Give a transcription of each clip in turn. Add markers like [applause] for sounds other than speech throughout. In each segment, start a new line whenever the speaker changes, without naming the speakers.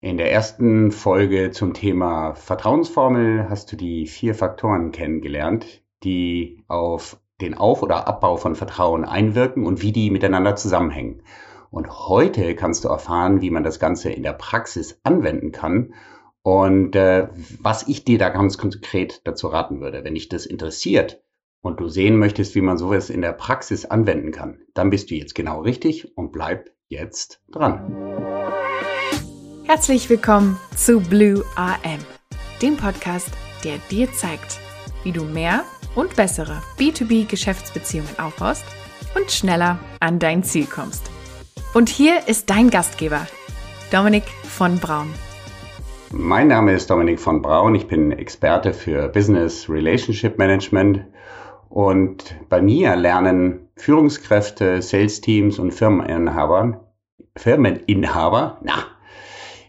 In der ersten Folge zum Thema Vertrauensformel hast du die vier Faktoren kennengelernt, die auf den Auf- oder Abbau von Vertrauen einwirken und wie die miteinander zusammenhängen. Und heute kannst du erfahren, wie man das Ganze in der Praxis anwenden kann und äh, was ich dir da ganz konkret dazu raten würde. Wenn dich das interessiert und du sehen möchtest, wie man sowas in der Praxis anwenden kann, dann bist du jetzt genau richtig und bleib jetzt dran.
Herzlich willkommen zu Blue AM, dem Podcast, der dir zeigt, wie du mehr und bessere B2B-Geschäftsbeziehungen aufbaust und schneller an dein Ziel kommst. Und hier ist dein Gastgeber, Dominik von Braun.
Mein Name ist Dominik von Braun, ich bin Experte für Business Relationship Management und bei mir lernen Führungskräfte, Sales Teams und Firmeninhaber, Firmeninhaber, na,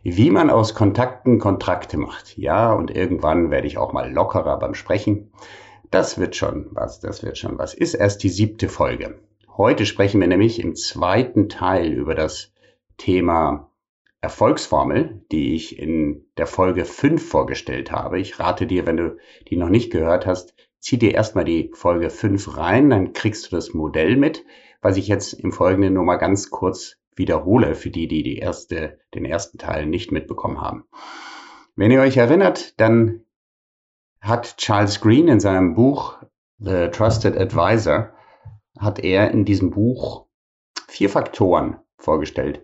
wie man aus Kontakten Kontrakte macht. Ja, und irgendwann werde ich auch mal lockerer beim Sprechen. Das wird schon was, das wird schon was. Ist erst die siebte Folge. Heute sprechen wir nämlich im zweiten Teil über das Thema Erfolgsformel, die ich in der Folge 5 vorgestellt habe. Ich rate dir, wenn du die noch nicht gehört hast, zieh dir erstmal die Folge 5 rein, dann kriegst du das Modell mit, was ich jetzt im Folgenden nur mal ganz kurz wiederhole für die, die, die erste, den ersten Teil nicht mitbekommen haben. Wenn ihr euch erinnert, dann hat Charles Green in seinem Buch The Trusted Advisor, hat er in diesem Buch vier Faktoren vorgestellt.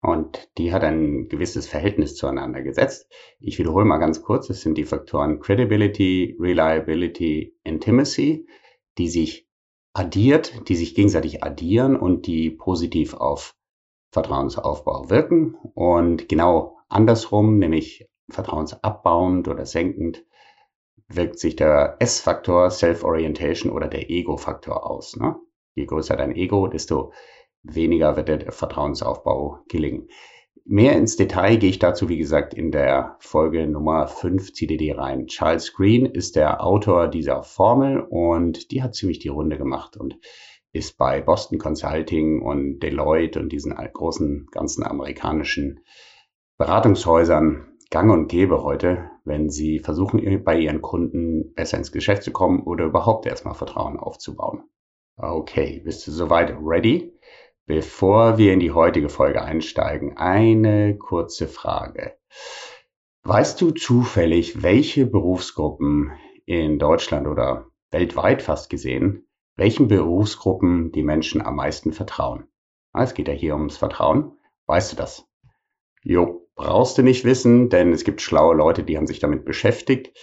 Und die hat ein gewisses Verhältnis zueinander gesetzt. Ich wiederhole mal ganz kurz. Es sind die Faktoren Credibility, Reliability, Intimacy, die sich addiert, die sich gegenseitig addieren und die positiv auf Vertrauensaufbau wirken und genau andersrum, nämlich vertrauensabbauend oder senkend, wirkt sich der S-Faktor, Self-Orientation oder der Ego-Faktor aus. Ne? Je größer dein Ego, desto weniger wird der Vertrauensaufbau gelingen. Mehr ins Detail gehe ich dazu, wie gesagt, in der Folge Nummer 5 CDD rein. Charles Green ist der Autor dieser Formel und die hat ziemlich die Runde gemacht und ist bei Boston Consulting und Deloitte und diesen großen ganzen amerikanischen Beratungshäusern gang und gäbe heute, wenn sie versuchen, bei ihren Kunden besser ins Geschäft zu kommen oder überhaupt erstmal Vertrauen aufzubauen. Okay, bist du soweit ready? Bevor wir in die heutige Folge einsteigen, eine kurze Frage. Weißt du zufällig, welche Berufsgruppen in Deutschland oder weltweit fast gesehen welchen Berufsgruppen die Menschen am meisten vertrauen. Ah, es geht ja hier ums Vertrauen. Weißt du das? Jo, brauchst du nicht wissen, denn es gibt schlaue Leute, die haben sich damit beschäftigt.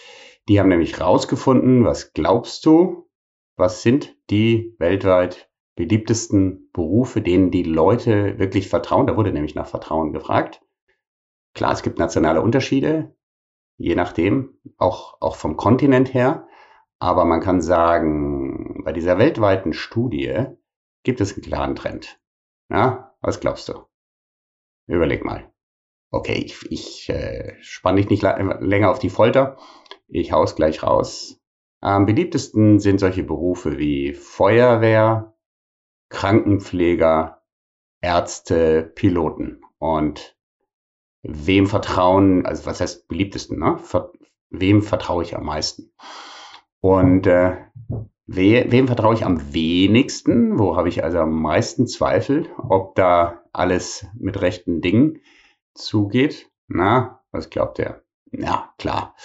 Die haben nämlich rausgefunden, was glaubst du, was sind die weltweit beliebtesten Berufe, denen die Leute wirklich vertrauen? Da wurde nämlich nach Vertrauen gefragt. Klar, es gibt nationale Unterschiede, je nachdem, auch, auch vom Kontinent her. Aber man kann sagen, bei dieser weltweiten Studie gibt es einen klaren Trend. Ja, was glaubst du? Überleg mal. Okay, ich, ich äh, spanne dich nicht länger auf die Folter. Ich hau's gleich raus. Am beliebtesten sind solche Berufe wie Feuerwehr, Krankenpfleger, Ärzte, Piloten. Und wem vertrauen, also was heißt beliebtesten, ne? Ver wem vertraue ich am meisten? Und äh, we, wem vertraue ich am wenigsten? Wo habe ich also am meisten Zweifel, ob da alles mit rechten Dingen zugeht? Na, was glaubt ihr? Ja, klar.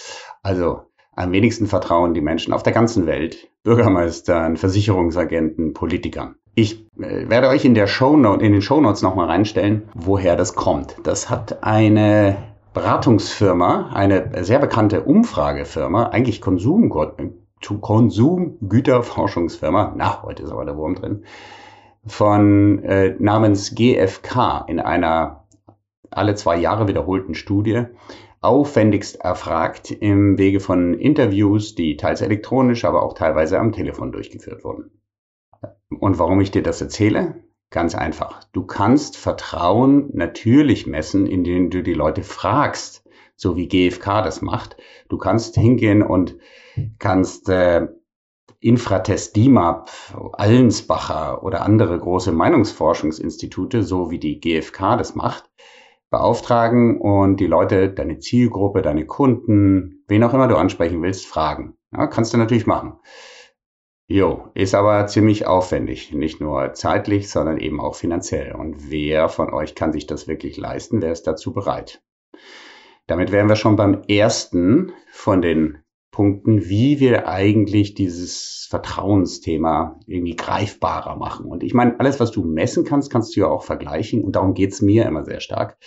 Also am wenigsten vertrauen die Menschen auf der ganzen Welt Bürgermeistern, Versicherungsagenten, Politikern. Ich äh, werde euch in der Shownote, in den Shownotes nochmal reinstellen, woher das kommt. Das hat eine Beratungsfirma, eine sehr bekannte Umfragefirma, eigentlich Konsum, Konsumgüterforschungsfirma, na, heute ist aber der Wurm drin, von äh, namens GfK in einer alle zwei Jahre wiederholten Studie aufwendigst erfragt im Wege von Interviews, die teils elektronisch, aber auch teilweise am Telefon durchgeführt wurden. Und warum ich dir das erzähle? Ganz einfach. Du kannst Vertrauen natürlich messen, indem du die Leute fragst, so wie GfK das macht. Du kannst hingehen und kannst äh, Infratest DIMAP, Allensbacher oder andere große Meinungsforschungsinstitute, so wie die GfK das macht, beauftragen und die Leute, deine Zielgruppe, deine Kunden, wen auch immer du ansprechen willst, fragen. Ja, kannst du natürlich machen. Jo, ist aber ziemlich aufwendig, nicht nur zeitlich, sondern eben auch finanziell. Und wer von euch kann sich das wirklich leisten? Wer ist dazu bereit? Damit wären wir schon beim ersten von den Punkten, wie wir eigentlich dieses Vertrauensthema irgendwie greifbarer machen. Und ich meine, alles, was du messen kannst, kannst du ja auch vergleichen. Und darum geht's mir immer sehr stark.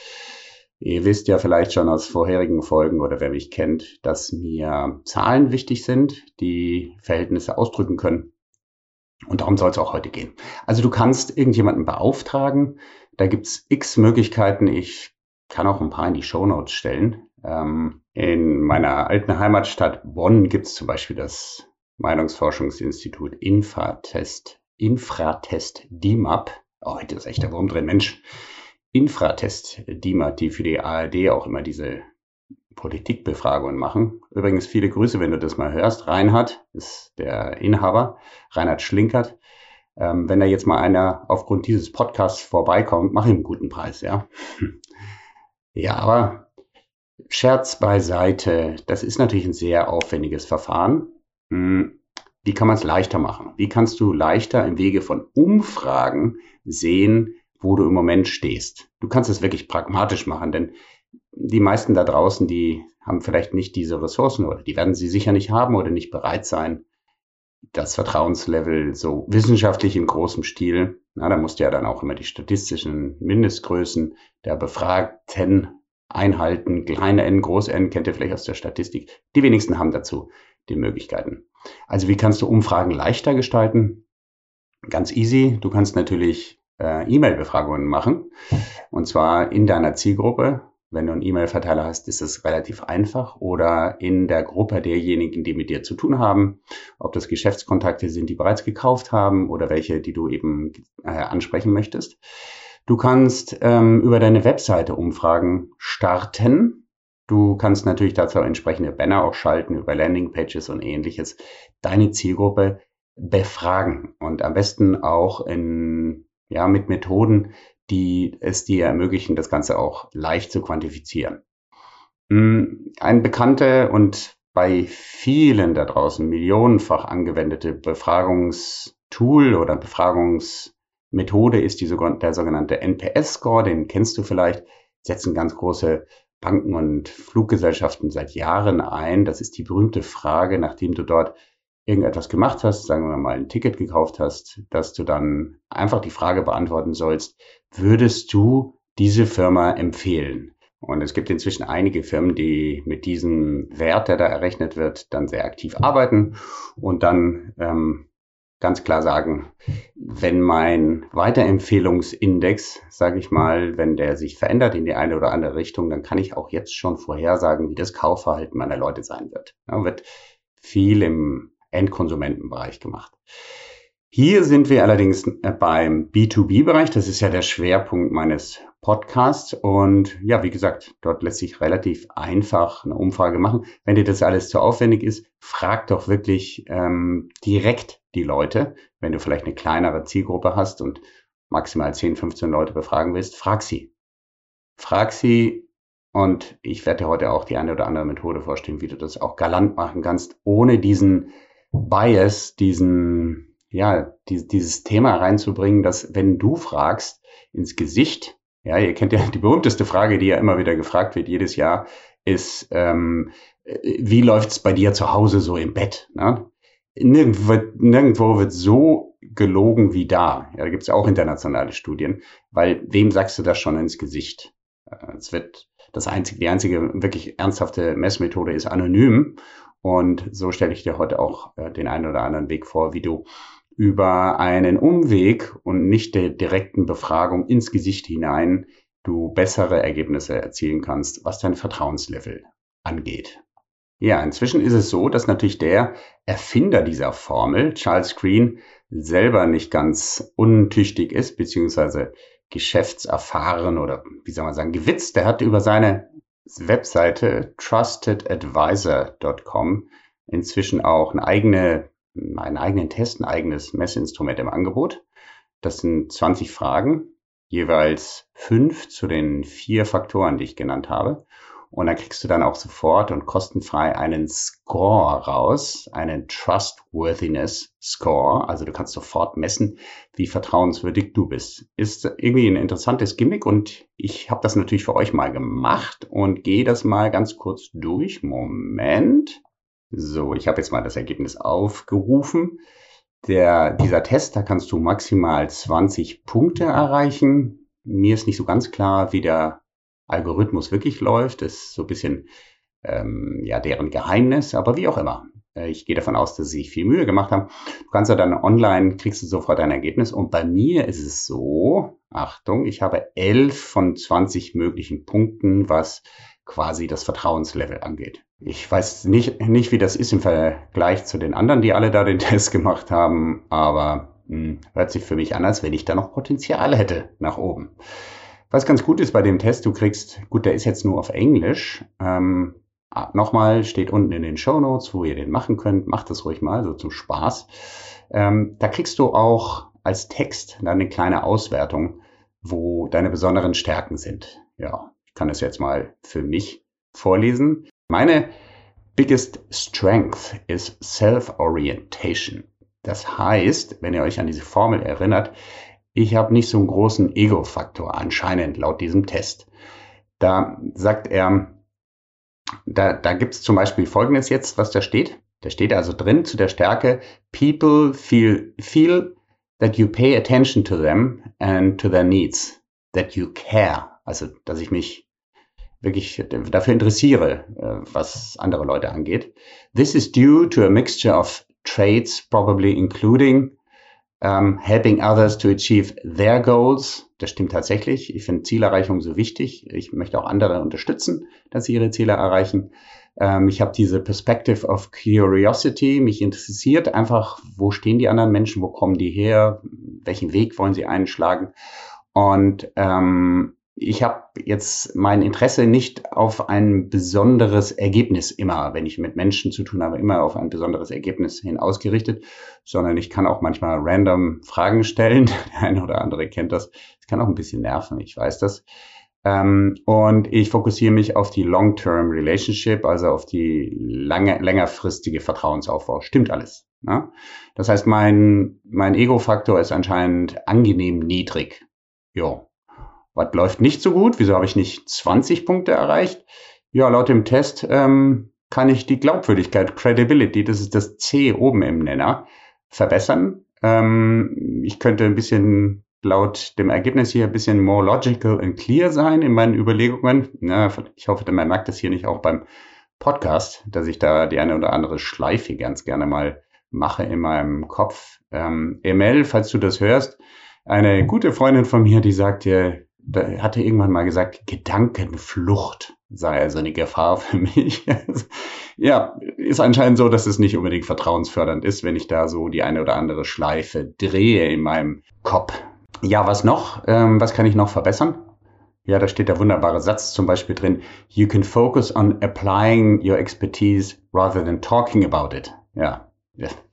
Ihr wisst ja vielleicht schon aus vorherigen Folgen oder wer mich kennt, dass mir Zahlen wichtig sind, die Verhältnisse ausdrücken können. Und darum soll es auch heute gehen. Also du kannst irgendjemanden beauftragen. Da gibt's x Möglichkeiten. Ich kann auch ein paar in die Show Notes stellen. Ähm, in meiner alten Heimatstadt Bonn gibt es zum Beispiel das Meinungsforschungsinstitut Infratest, Infratest DIMAP. Oh, heute ist echt der Wurm drin, Mensch. Infratest DIMAP, die für die ARD auch immer diese Politikbefragungen machen. Übrigens viele Grüße, wenn du das mal hörst. Reinhard ist der Inhaber, Reinhard Schlinkert. Ähm, wenn da jetzt mal einer aufgrund dieses Podcasts vorbeikommt, mach ihm einen guten Preis, ja. [laughs] Ja, aber Scherz beiseite, das ist natürlich ein sehr aufwendiges Verfahren. Hm, wie kann man es leichter machen? Wie kannst du leichter im Wege von Umfragen sehen, wo du im Moment stehst? Du kannst es wirklich pragmatisch machen, denn die meisten da draußen, die haben vielleicht nicht diese Ressourcen oder die werden sie sicher nicht haben oder nicht bereit sein, das Vertrauenslevel so wissenschaftlich in großem Stil, na, da musst du ja dann auch immer die statistischen Mindestgrößen der Befragten einhalten. Kleine N, große N kennt ihr vielleicht aus der Statistik. Die wenigsten haben dazu die Möglichkeiten. Also wie kannst du Umfragen leichter gestalten? Ganz easy. Du kannst natürlich äh, E-Mail-Befragungen machen. Und zwar in deiner Zielgruppe. Wenn du einen E-Mail-Verteiler hast, ist es relativ einfach. Oder in der Gruppe derjenigen, die mit dir zu tun haben. Ob das Geschäftskontakte sind, die bereits gekauft haben oder welche, die du eben äh, ansprechen möchtest. Du kannst ähm, über deine Webseite Umfragen starten. Du kannst natürlich dazu entsprechende Banner auch schalten über Landingpages und ähnliches. Deine Zielgruppe befragen und am besten auch in, ja, mit Methoden, die es dir ermöglichen, das Ganze auch leicht zu quantifizieren. Hm, ein bekannte und bei vielen da draußen millionenfach angewendete Befragungstool oder Befragungs Methode ist die, der sogenannte NPS-Score, den kennst du vielleicht, setzen ganz große Banken und Fluggesellschaften seit Jahren ein. Das ist die berühmte Frage, nachdem du dort irgendetwas gemacht hast, sagen wir mal ein Ticket gekauft hast, dass du dann einfach die Frage beantworten sollst, würdest du diese Firma empfehlen? Und es gibt inzwischen einige Firmen, die mit diesem Wert, der da errechnet wird, dann sehr aktiv arbeiten und dann ähm, ganz klar sagen, wenn mein Weiterempfehlungsindex, sage ich mal, wenn der sich verändert in die eine oder andere Richtung, dann kann ich auch jetzt schon vorhersagen, wie das Kaufverhalten meiner Leute sein wird. Ja, wird viel im Endkonsumentenbereich gemacht. Hier sind wir allerdings äh, beim B2B-Bereich. Das ist ja der Schwerpunkt meines Podcasts. Und ja, wie gesagt, dort lässt sich relativ einfach eine Umfrage machen. Wenn dir das alles zu aufwendig ist, frag doch wirklich ähm, direkt die Leute. Wenn du vielleicht eine kleinere Zielgruppe hast und maximal 10, 15 Leute befragen willst, frag sie. Frag sie und ich werde dir heute auch die eine oder andere Methode vorstellen, wie du das auch galant machen kannst, ohne diesen Bias, diesen ja, die, dieses Thema reinzubringen, dass wenn du fragst ins Gesicht, ja, ihr kennt ja die berühmteste Frage, die ja immer wieder gefragt wird jedes Jahr, ist, ähm, wie läuft's bei dir zu Hause so im Bett? Ne? Nirgendwo, wird, nirgendwo wird so gelogen wie da. Ja, da gibt's ja auch internationale Studien, weil wem sagst du das schon ins Gesicht? Äh, es wird das einzige, die einzige wirklich ernsthafte Messmethode ist anonym. Und so stelle ich dir heute auch äh, den einen oder anderen Weg vor, wie du über einen Umweg und nicht der direkten Befragung ins Gesicht hinein du bessere Ergebnisse erzielen kannst, was dein Vertrauenslevel angeht. Ja, inzwischen ist es so, dass natürlich der Erfinder dieser Formel, Charles Green, selber nicht ganz untüchtig ist, beziehungsweise geschäftserfahren oder wie soll man sagen, gewitzt. Der hat über seine Webseite trustedadvisor.com inzwischen auch eine eigene einen eigenen Test, ein eigenes Messinstrument im Angebot. Das sind 20 Fragen. jeweils fünf zu den vier Faktoren, die ich genannt habe. Und dann kriegst du dann auch sofort und kostenfrei einen Score raus, einen Trustworthiness Score. Also du kannst sofort messen, wie vertrauenswürdig du bist. Ist irgendwie ein interessantes Gimmick und ich habe das natürlich für euch mal gemacht und gehe das mal ganz kurz durch. Moment. So, ich habe jetzt mal das Ergebnis aufgerufen. Der, dieser Test, da kannst du maximal 20 Punkte erreichen. Mir ist nicht so ganz klar, wie der Algorithmus wirklich läuft. Das ist so ein bisschen ähm, ja deren Geheimnis, aber wie auch immer. Äh, ich gehe davon aus, dass sie sich viel Mühe gemacht haben. Du kannst ja dann online, kriegst du sofort ein Ergebnis. Und bei mir ist es so, Achtung, ich habe 11 von 20 möglichen Punkten, was quasi das Vertrauenslevel angeht. Ich weiß nicht, nicht, wie das ist im Vergleich zu den anderen, die alle da den [laughs] Test gemacht haben, aber mh, hm, hört sich für mich an, als wenn ich da noch Potenzial hätte nach oben. Was ganz gut ist bei dem Test, du kriegst, gut, der ist jetzt nur auf Englisch. Ähm, ah, Nochmal, steht unten in den Show Notes, wo ihr den machen könnt. Macht das ruhig mal, so zum Spaß. Ähm, da kriegst du auch als Text dann eine kleine Auswertung, wo deine besonderen Stärken sind. Ja, ich kann das jetzt mal für mich vorlesen. Meine biggest strength is self-orientation. Das heißt, wenn ihr euch an diese Formel erinnert, ich habe nicht so einen großen Ego-Faktor anscheinend laut diesem Test. Da sagt er, da, da gibt es zum Beispiel Folgendes jetzt, was da steht. Da steht also drin zu der Stärke, people feel, feel that you pay attention to them and to their needs, that you care. Also, dass ich mich wirklich dafür interessiere, äh, was andere Leute angeht. This is due to a mixture of traits, probably including ähm, helping others to achieve their goals. Das stimmt tatsächlich. Ich finde Zielerreichung so wichtig. Ich möchte auch andere unterstützen, dass sie ihre Ziele erreichen. Ähm, ich habe diese Perspective of Curiosity. Mich interessiert einfach, wo stehen die anderen Menschen, wo kommen die her, welchen Weg wollen sie einschlagen. Und ähm, ich habe jetzt mein Interesse nicht auf ein besonderes Ergebnis immer, wenn ich mit Menschen zu tun habe, immer auf ein besonderes Ergebnis hin ausgerichtet, sondern ich kann auch manchmal random Fragen stellen. [laughs] Der eine oder andere kennt das. Es kann auch ein bisschen nerven, ich weiß das. Ähm, und ich fokussiere mich auf die Long-Term Relationship, also auf die lange, längerfristige Vertrauensaufbau. Stimmt alles. Ne? Das heißt, mein, mein Ego-Faktor ist anscheinend angenehm niedrig. Jo, was läuft nicht so gut? Wieso habe ich nicht 20 Punkte erreicht? Ja, laut dem Test ähm, kann ich die Glaubwürdigkeit, Credibility, das ist das C oben im Nenner, verbessern. Ähm, ich könnte ein bisschen laut dem Ergebnis hier ein bisschen more logical and clear sein in meinen Überlegungen. Ja, ich hoffe, man merkt das hier nicht auch beim Podcast, dass ich da die eine oder andere Schleife ganz gerne mal mache in meinem Kopf. Ähm, Emel, falls du das hörst, eine gute Freundin von mir, die sagt dir, da hatte irgendwann mal gesagt, Gedankenflucht sei also eine Gefahr für mich. [laughs] ja, ist anscheinend so, dass es nicht unbedingt vertrauensfördernd ist, wenn ich da so die eine oder andere Schleife drehe in meinem Kopf. Ja, was noch? Ähm, was kann ich noch verbessern? Ja, da steht der wunderbare Satz zum Beispiel drin, you can focus on applying your expertise rather than talking about it. Ja,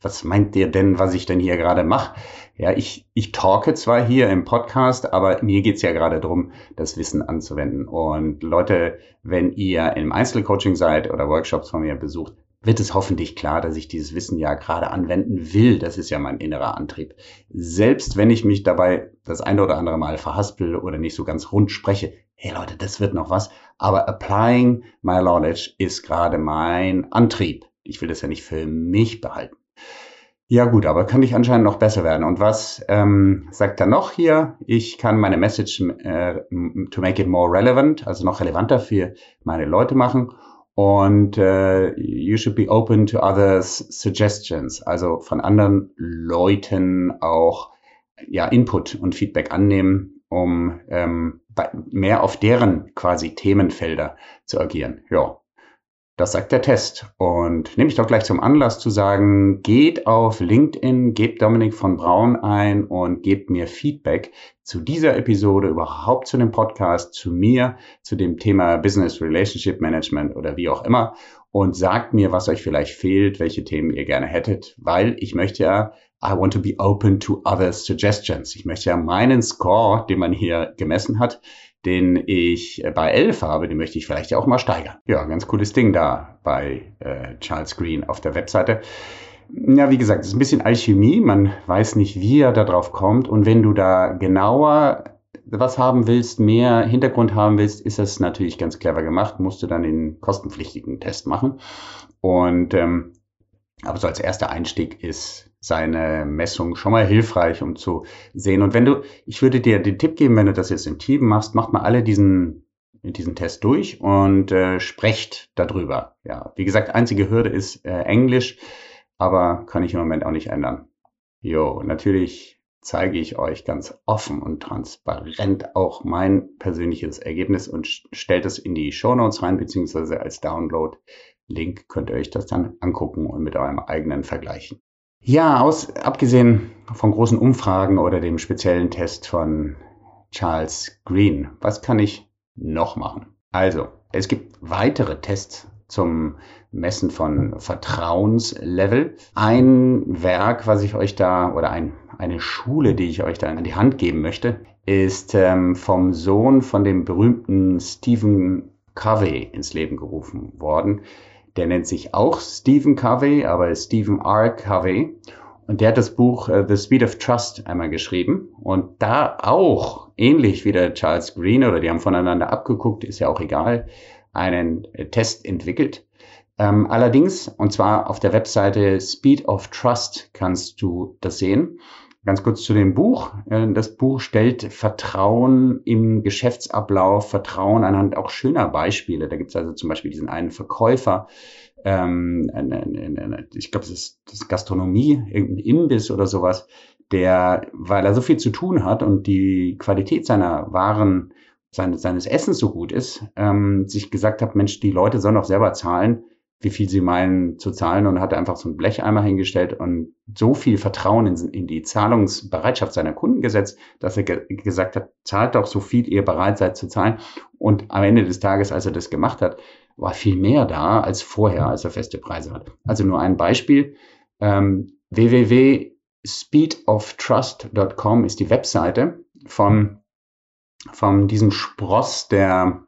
was meint ihr denn, was ich denn hier gerade mache? Ja, ich, ich talke zwar hier im Podcast, aber mir geht's ja gerade drum, das Wissen anzuwenden. Und Leute, wenn ihr im Einzelcoaching seid oder Workshops von mir besucht, wird es hoffentlich klar, dass ich dieses Wissen ja gerade anwenden will. Das ist ja mein innerer Antrieb. Selbst wenn ich mich dabei das eine oder andere Mal verhaspel oder nicht so ganz rund spreche, hey Leute, das wird noch was. Aber applying my knowledge ist gerade mein Antrieb. Ich will das ja nicht für mich behalten. Ja gut, aber kann ich anscheinend noch besser werden. Und was ähm, sagt er noch hier? Ich kann meine Message äh, to make it more relevant, also noch relevanter für meine Leute machen. Und äh, you should be open to others suggestions, also von anderen Leuten auch ja Input und Feedback annehmen, um ähm, mehr auf deren quasi Themenfelder zu agieren. Ja, das sagt der Test. Und nehme ich doch gleich zum Anlass zu sagen, geht auf LinkedIn, gebt Dominik von Braun ein und gebt mir Feedback zu dieser Episode, überhaupt zu dem Podcast, zu mir, zu dem Thema Business Relationship Management oder wie auch immer und sagt mir, was euch vielleicht fehlt, welche Themen ihr gerne hättet, weil ich möchte ja I want to be open to other suggestions. Ich möchte ja meinen Score, den man hier gemessen hat, den ich bei 11 habe, den möchte ich vielleicht ja auch mal steigern. Ja, ganz cooles Ding da bei äh, Charles Green auf der Webseite. Ja, wie gesagt, es ist ein bisschen Alchemie. Man weiß nicht, wie er da drauf kommt. Und wenn du da genauer was haben willst, mehr Hintergrund haben willst, ist das natürlich ganz clever gemacht. Musst du dann den kostenpflichtigen Test machen. Und ähm, aber so als erster Einstieg ist seine Messung schon mal hilfreich, um zu sehen. Und wenn du, ich würde dir den Tipp geben, wenn du das jetzt im Team machst, macht mal alle diesen diesen Test durch und äh, sprecht darüber. Ja, wie gesagt, einzige Hürde ist äh, Englisch, aber kann ich im Moment auch nicht ändern. Jo, natürlich zeige ich euch ganz offen und transparent auch mein persönliches Ergebnis und stellt es in die Show Notes rein, beziehungsweise als Download Link könnt ihr euch das dann angucken und mit eurem eigenen vergleichen. Ja, aus, abgesehen von großen Umfragen oder dem speziellen Test von Charles Green, was kann ich noch machen? Also, es gibt weitere Tests zum Messen von Vertrauenslevel. Ein Werk, was ich euch da, oder ein, eine Schule, die ich euch da an die Hand geben möchte, ist ähm, vom Sohn von dem berühmten Stephen Covey ins Leben gerufen worden. Der nennt sich auch Stephen Covey, aber Stephen R. Covey. Und der hat das Buch uh, The Speed of Trust einmal geschrieben. Und da auch, ähnlich wie der Charles Green, oder die haben voneinander abgeguckt, ist ja auch egal, einen äh, Test entwickelt. Ähm, allerdings, und zwar auf der Webseite Speed of Trust kannst du das sehen. Ganz kurz zu dem Buch. Äh, das Buch stellt Vertrauen im Geschäftsablauf, Vertrauen anhand auch schöner Beispiele. Da gibt es also zum Beispiel diesen einen Verkäufer, ähm, ich glaube, es ist das Gastronomie, irgendein Imbiss oder sowas, der, weil er so viel zu tun hat und die Qualität seiner Waren, seines, Essens so gut ist, ähm, sich gesagt hat, Mensch, die Leute sollen doch selber zahlen wie viel sie meinen zu zahlen und hat einfach so einen Blecheimer hingestellt und so viel Vertrauen in, in die Zahlungsbereitschaft seiner Kunden gesetzt, dass er ge gesagt hat, zahlt doch so viel ihr bereit seid zu zahlen. Und am Ende des Tages, als er das gemacht hat, war viel mehr da als vorher, als er feste Preise hat. Also nur ein Beispiel. Ähm, www.speedoftrust.com ist die Webseite von, von diesem Spross der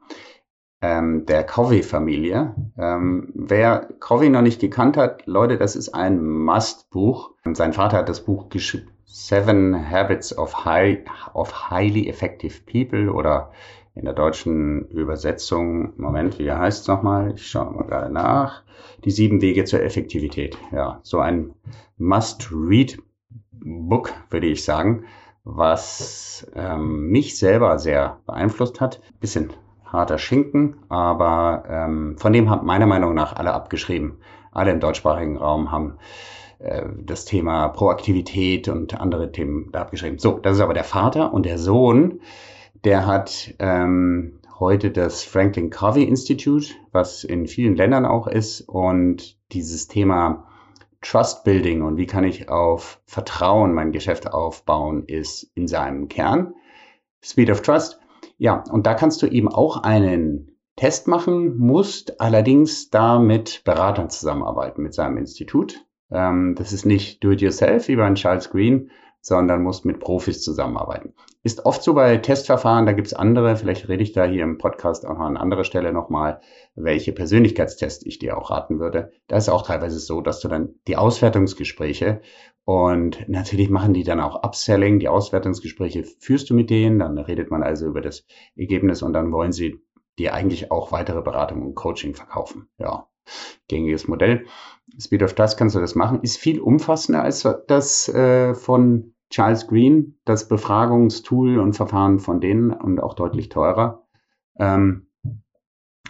ähm, der Covey-Familie. Ähm, wer Covey noch nicht gekannt hat, Leute, das ist ein Must-Buch. Sein Vater hat das Buch geschrieben, Seven Habits of, High, of Highly Effective People oder in der deutschen Übersetzung, Moment, wie heißt es nochmal? Ich schaue mal gerade nach. Die sieben Wege zur Effektivität. Ja, so ein Must-Read-Book, würde ich sagen, was ähm, mich selber sehr beeinflusst hat. Bisschen harter Schinken, aber ähm, von dem haben meiner Meinung nach alle abgeschrieben. Alle im deutschsprachigen Raum haben äh, das Thema Proaktivität und andere Themen da abgeschrieben. So, das ist aber der Vater und der Sohn, der hat ähm, heute das Franklin Covey Institute, was in vielen Ländern auch ist und dieses Thema Trust Building und wie kann ich auf Vertrauen mein Geschäft aufbauen, ist in seinem Kern. Speed of Trust. Ja, und da kannst du eben auch einen Test machen, musst allerdings da mit Beratern zusammenarbeiten, mit seinem Institut. Ähm, das ist nicht do-it-yourself wie bei Charles Green, sondern musst mit Profis zusammenarbeiten. Ist oft so bei Testverfahren, da gibt's andere, vielleicht rede ich da hier im Podcast auch an anderer Stelle nochmal, welche Persönlichkeitstests ich dir auch raten würde. Da ist auch teilweise so, dass du dann die Auswertungsgespräche und natürlich machen die dann auch Upselling. Die Auswertungsgespräche führst du mit denen, dann redet man also über das Ergebnis und dann wollen sie dir eigentlich auch weitere Beratung und Coaching verkaufen. Ja, gängiges Modell. Speed of Trust kannst du das machen. Ist viel umfassender als das äh, von Charles Green, das Befragungstool und Verfahren von denen und auch deutlich teurer. Ähm,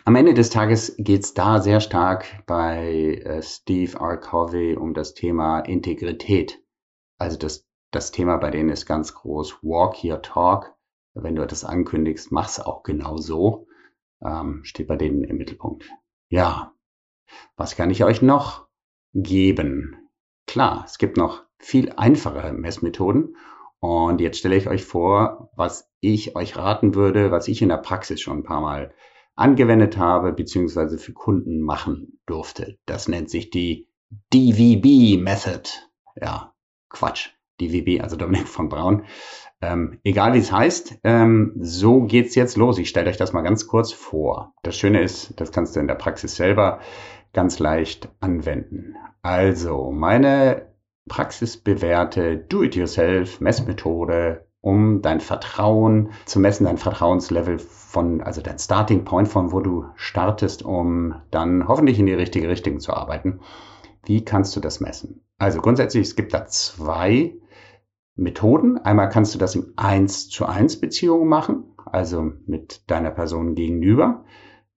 am Ende des Tages geht es da sehr stark bei äh, Steve R. Covey um das Thema Integrität. Also das, das Thema bei denen ist ganz groß. Walk your talk. Wenn du etwas ankündigst, mach's auch genau so. Ähm, steht bei denen im Mittelpunkt. Ja. Was kann ich euch noch geben? Klar, es gibt noch viel einfache Messmethoden. Und jetzt stelle ich euch vor, was ich euch raten würde, was ich in der Praxis schon ein paar Mal angewendet habe, beziehungsweise für Kunden machen durfte. Das nennt sich die DVB Method. Ja, Quatsch, DWB, also Dominik von Braun. Ähm, egal wie es heißt, ähm, so geht's jetzt los. Ich stelle euch das mal ganz kurz vor. Das Schöne ist, das kannst du in der Praxis selber ganz leicht anwenden. Also, meine praxisbewährte Do-it-yourself-Messmethode, um dein Vertrauen zu messen, dein Vertrauenslevel von, also dein Starting Point von wo du startest, um dann hoffentlich in die richtige Richtung zu arbeiten. Wie kannst du das messen? Also grundsätzlich, es gibt da zwei Methoden. Einmal kannst du das im 1 zu 1 Beziehung machen, also mit deiner Person gegenüber.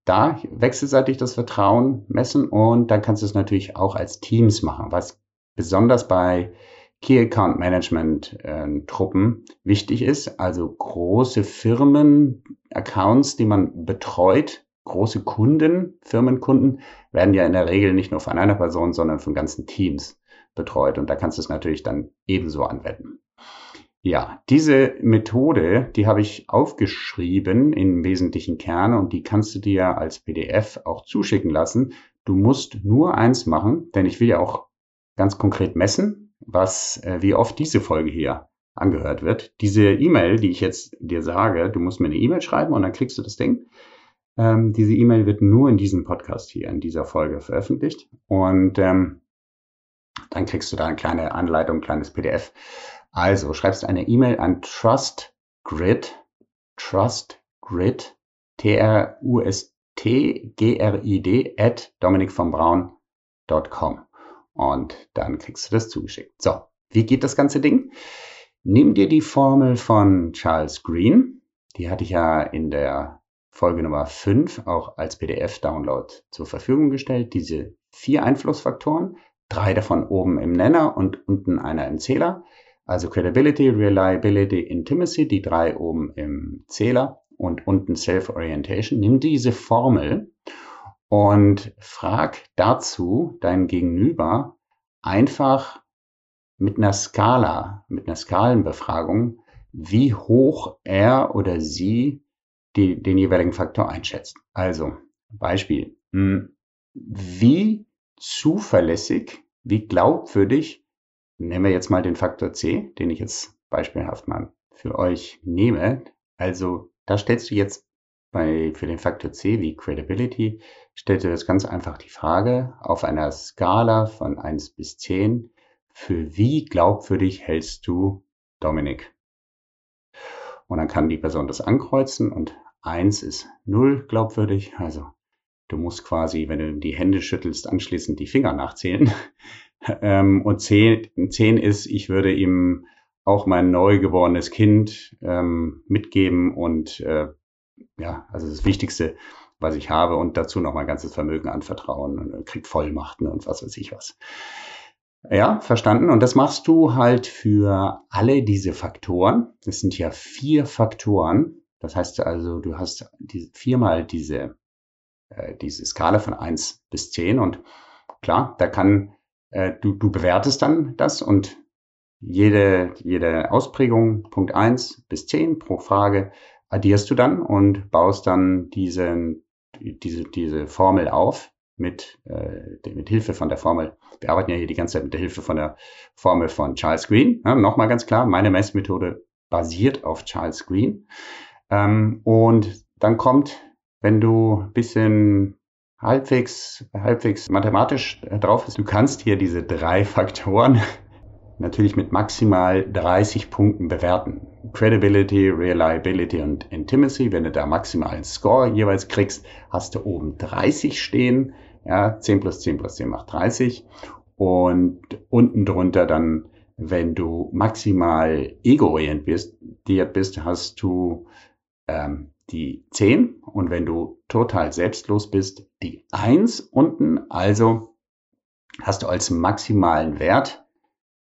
Da wechselseitig das Vertrauen messen und dann kannst du es natürlich auch als Teams machen, was besonders bei Key Account Management äh, Truppen wichtig ist, also große Firmen, Accounts, die man betreut, große Kunden, Firmenkunden werden ja in der Regel nicht nur von einer Person, sondern von ganzen Teams betreut und da kannst du es natürlich dann ebenso anwenden. Ja, diese Methode, die habe ich aufgeschrieben in wesentlichen Kerne und die kannst du dir als PDF auch zuschicken lassen. Du musst nur eins machen, denn ich will ja auch ganz konkret messen, was, äh, wie oft diese Folge hier angehört wird. Diese E-Mail, die ich jetzt dir sage, du musst mir eine E-Mail schreiben und dann kriegst du das Ding. Ähm, diese E-Mail wird nur in diesem Podcast hier, in dieser Folge veröffentlicht. Und ähm, dann kriegst du da eine kleine Anleitung, ein kleines PDF. Also schreibst eine E-Mail an trustgrid, trustgrid, T-R-U-S-T-G-R-I-D at dominikvonbraun.com und dann kriegst du das zugeschickt. So, wie geht das ganze Ding? Nimm dir die Formel von Charles Green, die hatte ich ja in der Folge Nummer 5 auch als PDF-Download zur Verfügung gestellt. Diese vier Einflussfaktoren, drei davon oben im Nenner und unten einer im Zähler. Also Credibility, Reliability, Intimacy, die drei oben im Zähler und unten Self-Orientation. Nimm diese Formel und frag dazu dein Gegenüber einfach mit einer Skala, mit einer Skalenbefragung, wie hoch er oder sie die, den jeweiligen Faktor einschätzt. Also, Beispiel. Hm, wie zuverlässig, wie glaubwürdig, nehmen wir jetzt mal den Faktor C, den ich jetzt beispielhaft mal für euch nehme. Also, da stellst du jetzt bei, für den Faktor C wie Credibility stellt dir das ganz einfach die Frage auf einer Skala von 1 bis 10, für wie glaubwürdig hältst du Dominik? Und dann kann die Person das ankreuzen und 1 ist 0 glaubwürdig, also du musst quasi, wenn du die Hände schüttelst, anschließend die Finger nachzählen. [laughs] Ähm, und 10, 10 ist, ich würde ihm auch mein neugeborenes Kind ähm, mitgeben und äh, ja, also das Wichtigste, was ich habe und dazu noch mein ganzes Vermögen anvertrauen und kriegt Vollmachten und was weiß ich was. Ja, verstanden. Und das machst du halt für alle diese Faktoren. Das sind ja vier Faktoren. Das heißt also, du hast die, viermal diese, äh, diese Skala von eins bis zehn und klar, da kann, äh, du, du bewertest dann das und jede, jede Ausprägung, Punkt eins bis zehn pro Frage, addierst du dann und baust dann diesen, diese, diese Formel auf mit, äh, mit Hilfe von der Formel. Wir arbeiten ja hier die ganze Zeit mit der Hilfe von der Formel von Charles Green. Ja, Nochmal ganz klar, meine Messmethode basiert auf Charles Green. Ähm, und dann kommt, wenn du ein bisschen halbwegs, halbwegs mathematisch drauf bist, du kannst hier diese drei Faktoren [laughs] natürlich mit maximal 30 Punkten bewerten. Credibility, Reliability und Intimacy, wenn du da maximalen Score jeweils kriegst, hast du oben 30 stehen. Ja, 10 plus 10 plus 10 macht 30. Und unten drunter dann, wenn du maximal ego-orientiert bist, hast du ähm, die 10. Und wenn du total selbstlos bist, die 1 unten. Also hast du als maximalen Wert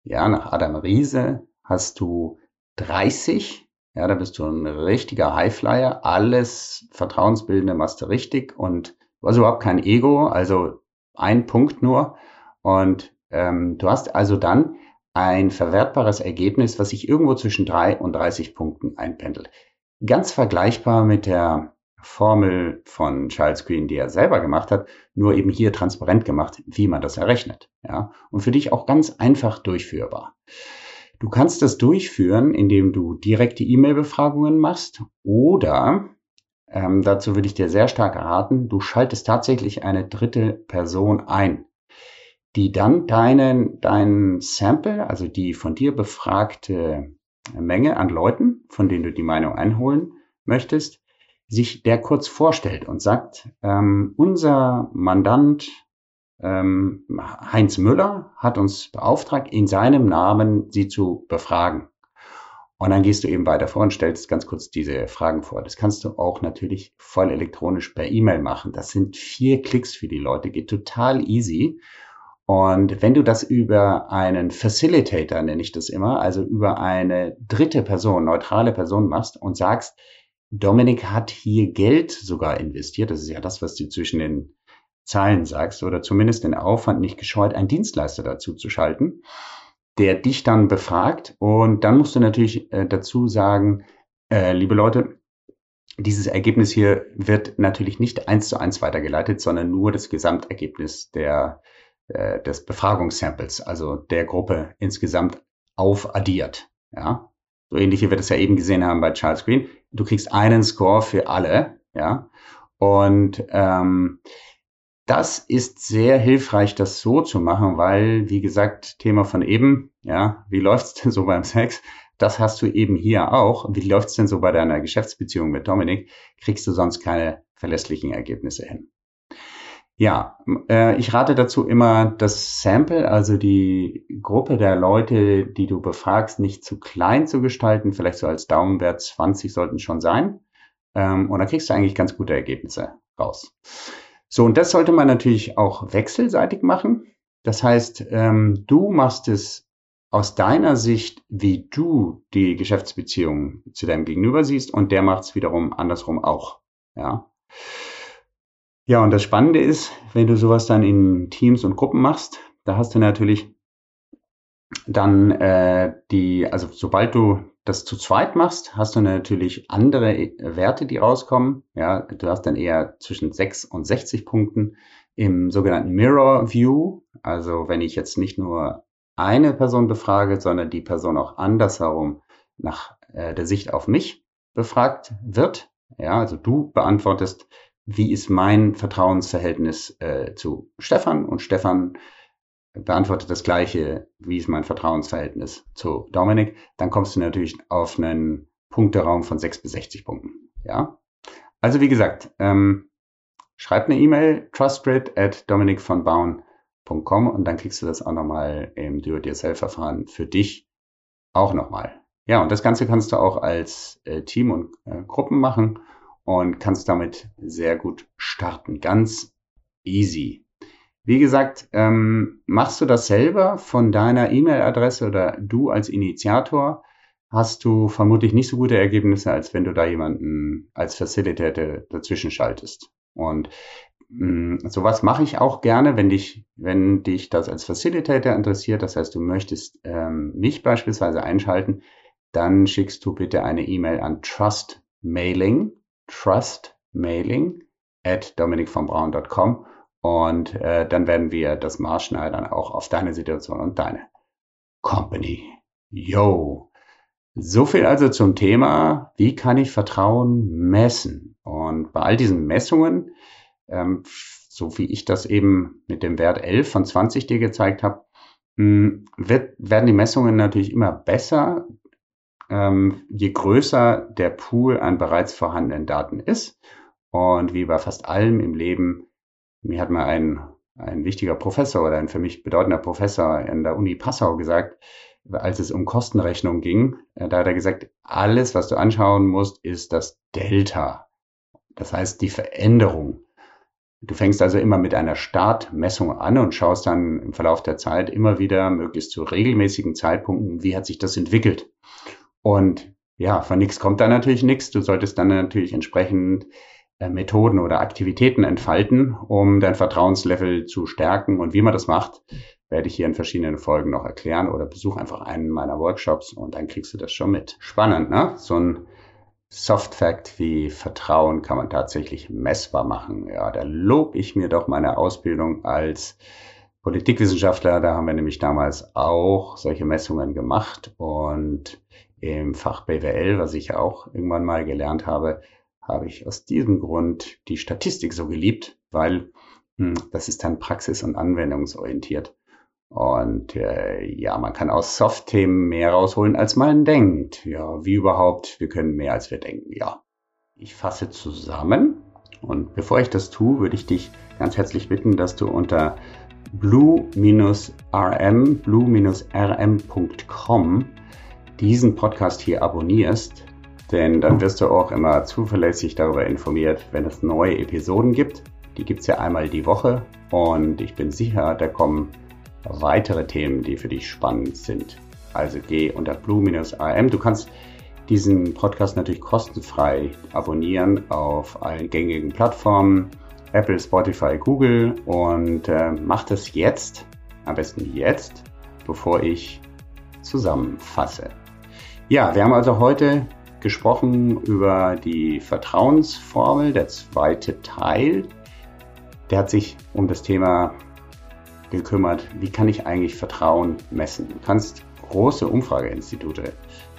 ja, nach Adam Riese hast du 30. Ja, da bist du ein richtiger Highflyer. Alles Vertrauensbildende machst du richtig und du hast überhaupt kein Ego, also ein Punkt nur. Und ähm, du hast also dann ein verwertbares Ergebnis, was sich irgendwo zwischen drei und 30 Punkten einpendelt. Ganz vergleichbar mit der Formel von Charles Green, die er selber gemacht hat, nur eben hier transparent gemacht, wie man das errechnet. Ja, und für dich auch ganz einfach durchführbar. Du kannst das durchführen, indem du direkte E-Mail-Befragungen machst oder ähm, dazu würde ich dir sehr stark raten, du schaltest tatsächlich eine dritte Person ein, die dann deinen, dein Sample, also die von dir befragte Menge an Leuten, von denen du die Meinung einholen möchtest, sich der kurz vorstellt und sagt, ähm, unser Mandant ähm, Heinz Müller hat uns beauftragt, in seinem Namen sie zu befragen. Und dann gehst du eben weiter vor und stellst ganz kurz diese Fragen vor. Das kannst du auch natürlich voll elektronisch per E-Mail machen. Das sind vier Klicks für die Leute, geht total easy. Und wenn du das über einen Facilitator, nenne ich das immer, also über eine dritte Person, neutrale Person machst und sagst, Dominik hat hier Geld sogar investiert, das ist ja das, was du zwischen den Zahlen sagst, oder zumindest den Aufwand nicht gescheut, einen Dienstleister dazu zu schalten, der dich dann befragt. Und dann musst du natürlich äh, dazu sagen, äh, liebe Leute, dieses Ergebnis hier wird natürlich nicht eins zu eins weitergeleitet, sondern nur das Gesamtergebnis der, äh, des Befragungssamples, also der Gruppe insgesamt aufaddiert. Ja, so ähnlich wie wir das ja eben gesehen haben bei Charles Green. Du kriegst einen Score für alle, ja, und ähm, das ist sehr hilfreich, das so zu machen, weil, wie gesagt, Thema von eben, ja, wie läuft's denn so beim Sex? Das hast du eben hier auch. Wie läuft's denn so bei deiner Geschäftsbeziehung mit Dominik? Kriegst du sonst keine verlässlichen Ergebnisse hin. Ja, äh, ich rate dazu immer, das Sample, also die Gruppe der Leute, die du befragst, nicht zu klein zu gestalten. Vielleicht so als Daumenwert 20 sollten schon sein. Ähm, und dann kriegst du eigentlich ganz gute Ergebnisse raus. So, und das sollte man natürlich auch wechselseitig machen. Das heißt, ähm, du machst es aus deiner Sicht, wie du die Geschäftsbeziehung zu deinem Gegenüber siehst, und der macht es wiederum andersrum auch. Ja. Ja, und das Spannende ist, wenn du sowas dann in Teams und Gruppen machst, da hast du natürlich dann äh, die, also sobald du das zu zweit machst, hast du natürlich andere äh, Werte, die rauskommen. Ja, du hast dann eher zwischen 6 und 60 Punkten im sogenannten Mirror View. Also wenn ich jetzt nicht nur eine Person befrage, sondern die Person auch andersherum nach äh, der Sicht auf mich befragt wird. Ja, also du beantwortest, wie ist mein Vertrauensverhältnis äh, zu Stefan und Stefan beantwortet das gleiche, wie ist mein Vertrauensverhältnis zu Dominik, dann kommst du natürlich auf einen Punkteraum von 6 bis 60 Punkten. Ja? Also wie gesagt, ähm, schreib eine E-Mail, trustgrid at dominikvonbauen.com und dann kriegst du das auch nochmal im Do-it-yourself-Verfahren für dich auch nochmal. Ja, und das Ganze kannst du auch als äh, Team und äh, Gruppen machen und kannst damit sehr gut starten. Ganz easy. Wie gesagt, ähm, machst du das selber von deiner E-Mail-Adresse oder du als Initiator, hast du vermutlich nicht so gute Ergebnisse, als wenn du da jemanden als Facilitator dazwischen schaltest. Und mh, mm, sowas mache ich auch gerne, wenn dich, wenn dich das als Facilitator interessiert. Das heißt, du möchtest ähm, mich beispielsweise einschalten, dann schickst du bitte eine E-Mail an trustmailing, trustmailing at dominikvonbraun.com und äh, dann werden wir das maßschneidern auch auf deine Situation und deine Company. Yo. So viel also zum Thema, wie kann ich Vertrauen messen? Und bei all diesen Messungen, ähm, so wie ich das eben mit dem Wert 11 von 20 dir gezeigt habe, hm, werden die Messungen natürlich immer besser, ähm, je größer der Pool an bereits vorhandenen Daten ist. Und wie bei fast allem im Leben mir hat mal ein, ein wichtiger Professor oder ein für mich bedeutender Professor in der Uni Passau gesagt, als es um Kostenrechnung ging, äh, da hat er gesagt, alles, was du anschauen musst, ist das Delta. Das heißt, die Veränderung. Du fängst also immer mit einer Startmessung an und schaust dann im Verlauf der Zeit immer wieder, möglichst zu regelmäßigen Zeitpunkten, wie hat sich das entwickelt. Und ja, von nichts kommt da natürlich nichts. Du solltest dann natürlich entsprechend Methoden oder Aktivitäten entfalten, um dein Vertrauenslevel zu stärken. Und wie man das macht, werde ich hier in verschiedenen Folgen noch erklären oder besuch einfach einen meiner Workshops und dann kriegst du das schon mit. Spannend, ne? So ein Soft Fact wie Vertrauen kann man tatsächlich messbar machen. Ja, da lob ich mir doch meine Ausbildung als Politikwissenschaftler. Da haben wir nämlich damals auch solche Messungen gemacht und im Fach BWL, was ich auch irgendwann mal gelernt habe, habe ich aus diesem Grund die Statistik so geliebt, weil hm, das ist dann praxis- und anwendungsorientiert. Und äh, ja, man kann aus Soft-Themen mehr rausholen, als man denkt. Ja, wie überhaupt, wir können mehr, als wir denken. Ja, ich fasse zusammen. Und bevor ich das tue, würde ich dich ganz herzlich bitten, dass du unter blue-rm, blue-rm.com diesen Podcast hier abonnierst. Denn dann wirst du auch immer zuverlässig darüber informiert, wenn es neue Episoden gibt. Die gibt es ja einmal die Woche. Und ich bin sicher, da kommen weitere Themen, die für dich spannend sind. Also geh unter blue-am. Du kannst diesen Podcast natürlich kostenfrei abonnieren auf allen gängigen Plattformen, Apple, Spotify, Google und äh, mach das jetzt, am besten jetzt, bevor ich zusammenfasse. Ja, wir haben also heute gesprochen über die Vertrauensformel, der zweite Teil. Der hat sich um das Thema gekümmert, wie kann ich eigentlich Vertrauen messen. Du kannst große Umfrageinstitute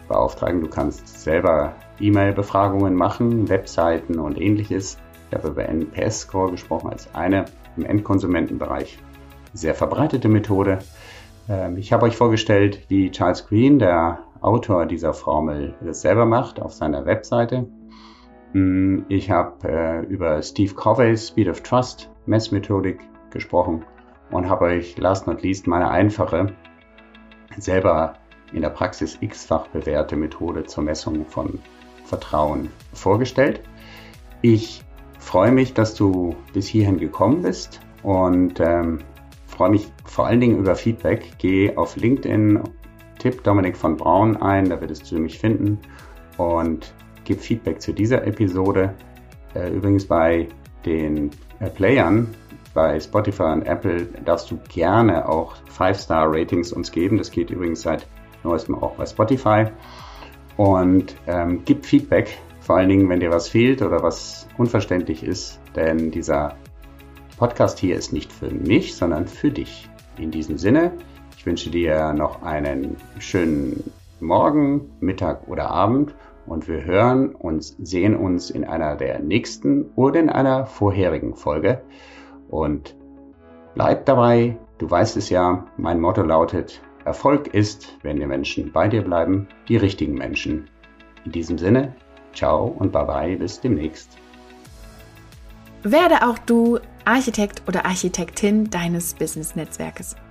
beauftragen, du kannst selber E-Mail-Befragungen machen, Webseiten und ähnliches. Ich habe über NPS-Score gesprochen als eine im Endkonsumentenbereich sehr verbreitete Methode. Ähm, ich habe euch vorgestellt, wie Charles Green, der Autor dieser Formel, das selber macht auf seiner Webseite. Hm, ich habe äh, über Steve Covey's Speed of Trust Messmethodik gesprochen und habe euch last not least meine einfache, selber in der Praxis x-fach bewährte Methode zur Messung von Vertrauen vorgestellt. Ich freue mich, dass du bis hierhin gekommen bist und ähm, freue mich vor allen Dingen über Feedback. Geh auf LinkedIn, tipp Dominik von Braun ein, da wirst du mich finden und gib Feedback zu dieser Episode. Äh, übrigens bei den äh, Playern bei Spotify und Apple darfst du gerne auch 5-Star-Ratings uns geben. Das geht übrigens seit neuestem auch bei Spotify. Und ähm, gib Feedback, vor allen Dingen, wenn dir was fehlt oder was unverständlich ist, denn dieser Podcast hier ist nicht für mich, sondern für dich. In diesem Sinne, ich wünsche dir noch einen schönen Morgen, Mittag oder Abend und wir hören und sehen uns in einer der nächsten oder in einer vorherigen Folge. Und bleib dabei, du weißt es ja, mein Motto lautet, Erfolg ist, wenn die Menschen bei dir bleiben, die richtigen Menschen. In diesem Sinne, ciao und bye bye, bis demnächst.
Werde auch du Architekt oder Architektin deines Business-Netzwerkes.